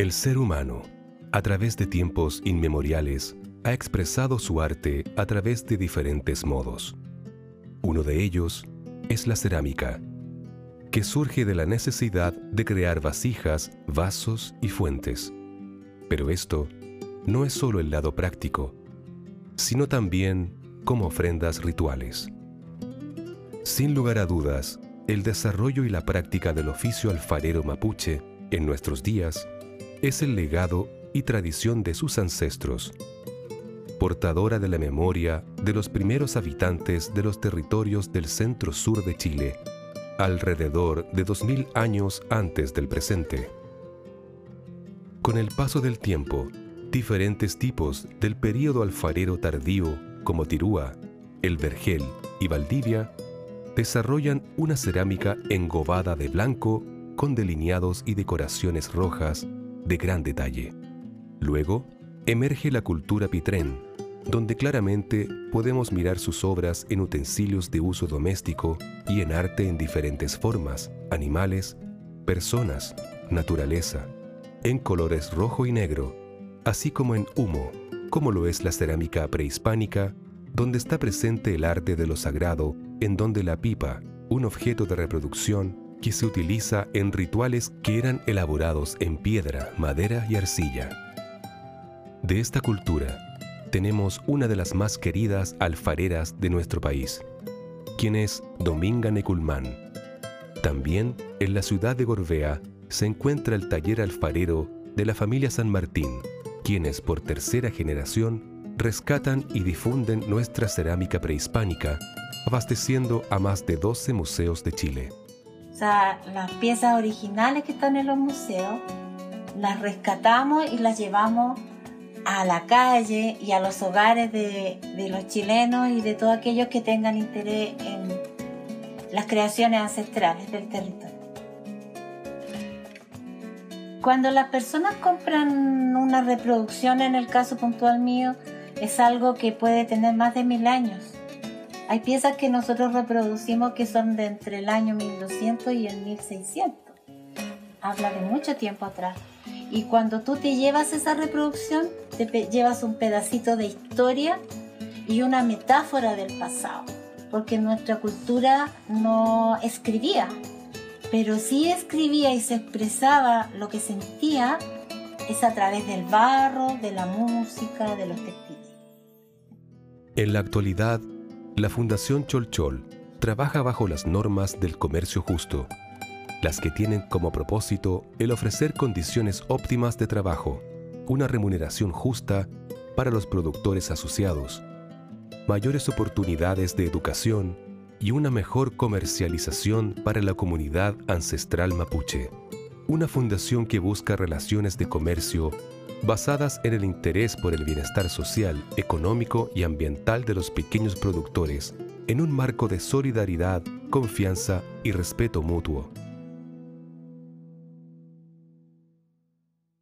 El ser humano, a través de tiempos inmemoriales, ha expresado su arte a través de diferentes modos. Uno de ellos es la cerámica, que surge de la necesidad de crear vasijas, vasos y fuentes. Pero esto no es solo el lado práctico, sino también como ofrendas rituales. Sin lugar a dudas, el desarrollo y la práctica del oficio alfarero mapuche en nuestros días es el legado y tradición de sus ancestros, portadora de la memoria de los primeros habitantes de los territorios del centro-sur de Chile, alrededor de 2000 años antes del presente. Con el paso del tiempo, diferentes tipos del período alfarero tardío como Tirúa, El Vergel y Valdivia desarrollan una cerámica engobada de blanco con delineados y decoraciones rojas de gran detalle. Luego, emerge la cultura pitrén, donde claramente podemos mirar sus obras en utensilios de uso doméstico y en arte en diferentes formas, animales, personas, naturaleza, en colores rojo y negro, así como en humo, como lo es la cerámica prehispánica, donde está presente el arte de lo sagrado, en donde la pipa, un objeto de reproducción que se utiliza en rituales que eran elaborados en piedra, madera y arcilla. De esta cultura, tenemos una de las más queridas alfareras de nuestro país, quien es Dominga Neculmán. También en la ciudad de Gorbea se encuentra el taller alfarero de la familia San Martín, quienes por tercera generación rescatan y difunden nuestra cerámica prehispánica, abasteciendo a más de 12 museos de Chile. Las piezas originales que están en los museos, las rescatamos y las llevamos a la calle y a los hogares de, los chilenos y de todos aquellos que tengan interés en las creaciones ancestrales del territorio. Cuando las personas compran una reproducción, en el caso puntual mío, es algo que puede tener más de mil años. Hay piezas que nosotros reproducimos que son de entre el año 1200 y el 1600. Habla de mucho tiempo atrás. Y cuando tú te llevas esa reproducción, te llevas un pedacito de historia y una metáfora del pasado. Porque nuestra cultura no escribía, pero sí escribía y se expresaba lo que sentía es a través del barro, de la música, de los textiles. En la actualidad, la Fundación Cholchol trabaja bajo las normas del comercio justo, las que tienen como propósito el ofrecer condiciones óptimas de trabajo, una remuneración justa para los productores asociados, mayores oportunidades de educación, y una mejor comercialización para la comunidad ancestral mapuche. Una fundación que busca relaciones de comercio basadas en el interés por el bienestar social, económico y ambiental de los pequeños productores, en un marco de solidaridad, confianza y respeto mutuo.